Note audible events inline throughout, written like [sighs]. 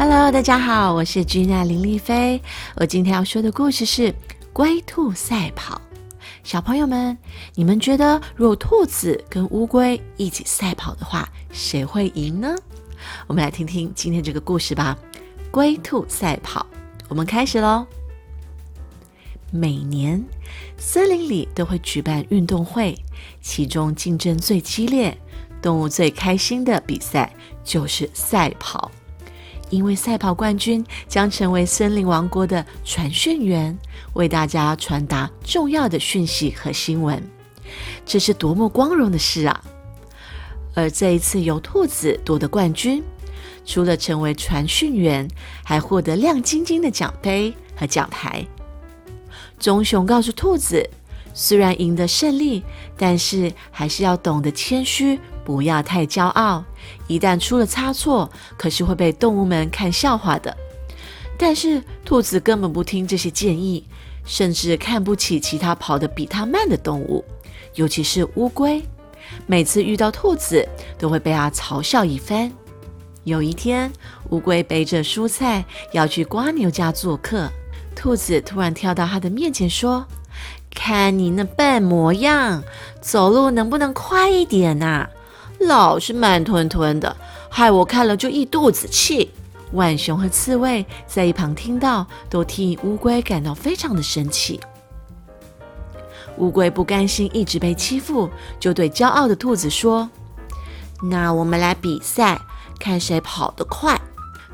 Hello，大家好，我是 Gina 林丽菲。我今天要说的故事是《龟兔赛跑》。小朋友们，你们觉得如果兔子跟乌龟一起赛跑的话，谁会赢呢？我们来听听今天这个故事吧。龟兔赛跑，我们开始喽。每年森林里都会举办运动会，其中竞争最激烈、动物最开心的比赛就是赛跑。因为赛跑冠军将成为森林王国的传讯员，为大家传达重要的讯息和新闻，这是多么光荣的事啊！而这一次由兔子夺得冠军，除了成为传讯员，还获得亮晶晶的奖杯和奖牌。棕熊告诉兔子，虽然赢得胜利，但是还是要懂得谦虚。不要太骄傲，一旦出了差错，可是会被动物们看笑话的。但是兔子根本不听这些建议，甚至看不起其他跑得比它慢的动物，尤其是乌龟。每次遇到兔子，都会被它嘲笑一番。有一天，乌龟背着蔬菜要去瓜牛家做客，兔子突然跳到它的面前说：“看你那笨模样，走路能不能快一点呐？”老是慢吞吞的，害我看了就一肚子气。浣熊和刺猬在一旁听到，都替乌龟感到非常的生气。乌龟不甘心一直被欺负，就对骄傲的兔子说：“那我们来比赛，看谁跑得快。”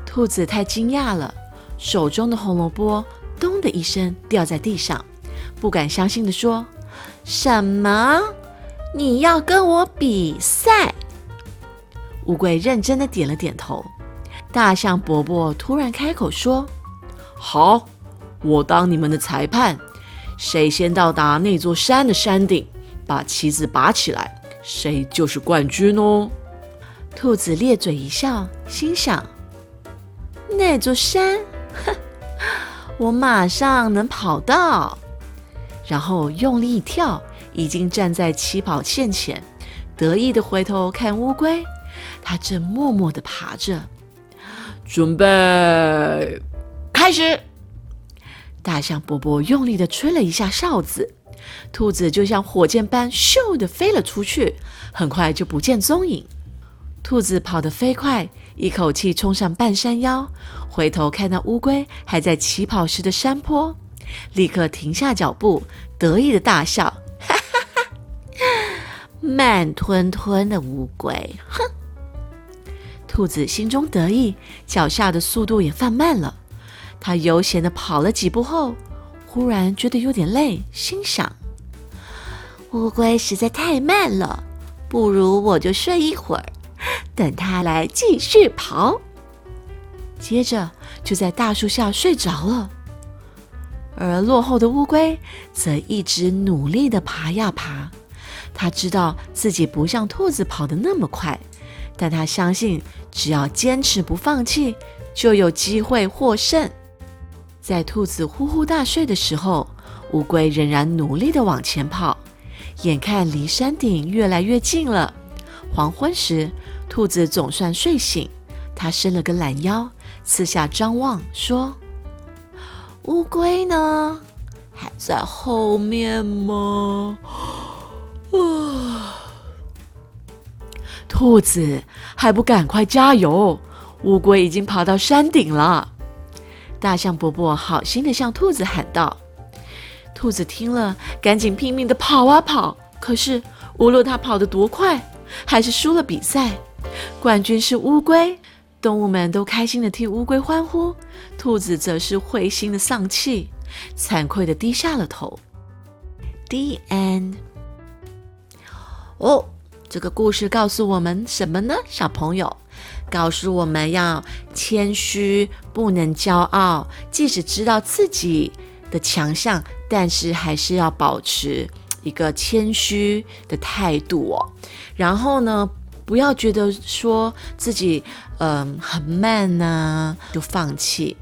兔子太惊讶了，手中的红萝卜“咚”的一声掉在地上，不敢相信的说：“什么？”你要跟我比赛？乌龟认真的点了点头。大象伯伯突然开口说：“好，我当你们的裁判。谁先到达那座山的山顶，把旗子拔起来，谁就是冠军哦。”兔子咧嘴一笑，心想：“那座山，哼，我马上能跑到。”然后用力一跳。已经站在起跑线前，得意的回头看乌龟，它正默默的爬着。准备，开始！大象伯伯用力的吹了一下哨子，兔子就像火箭般咻的飞了出去，很快就不见踪影。兔子跑得飞快，一口气冲上半山腰，回头看到乌龟还在起跑时的山坡，立刻停下脚步，得意的大笑。哈哈哈慢吞吞的乌龟，哼！[laughs] 兔子心中得意，脚下的速度也放慢了。它悠闲的跑了几步后，忽然觉得有点累，心想：乌龟实在太慢了，不如我就睡一会儿，等它来继续跑。接着就在大树下睡着了。而落后的乌龟则一直努力的爬呀爬。它知道自己不像兔子跑得那么快，但它相信只要坚持不放弃，就有机会获胜。在兔子呼呼大睡的时候，乌龟仍然努力地往前跑，眼看离山顶越来越近了。黄昏时，兔子总算睡醒，它伸了个懒腰，四下张望，说：“乌龟呢？还在后面吗？”啊 [sighs] 兔子还不赶快加油！乌龟已经跑到山顶了。大象伯伯好心的向兔子喊道：“兔子听了，赶紧拼命的跑啊跑。可是无论它跑得多快，还是输了比赛。冠军是乌龟，动物们都开心的替乌龟欢呼，兔子则是灰心的丧气，惭愧的低下了头。The end。哦。这个故事告诉我们什么呢？小朋友，告诉我们要谦虚，不能骄傲。即使知道自己的强项，但是还是要保持一个谦虚的态度哦。然后呢，不要觉得说自己嗯很慢呐就放弃。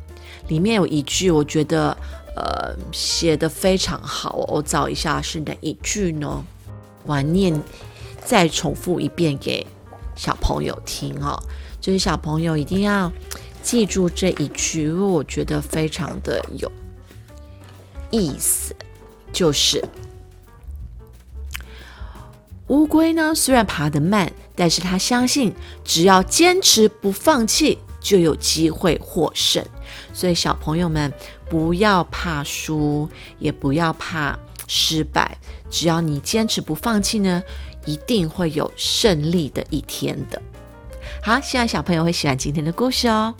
里面有一句，我觉得呃写的非常好，我找一下是哪一句呢？我念。再重复一遍给小朋友听哦，就是小朋友一定要记住这一句，因为我觉得非常的有意思，就是乌龟呢虽然爬得慢，但是他相信只要坚持不放弃，就有机会获胜。所以小朋友们不要怕输，也不要怕失败，只要你坚持不放弃呢，一定会有胜利的一天的。好，希望小朋友会喜欢今天的故事哦。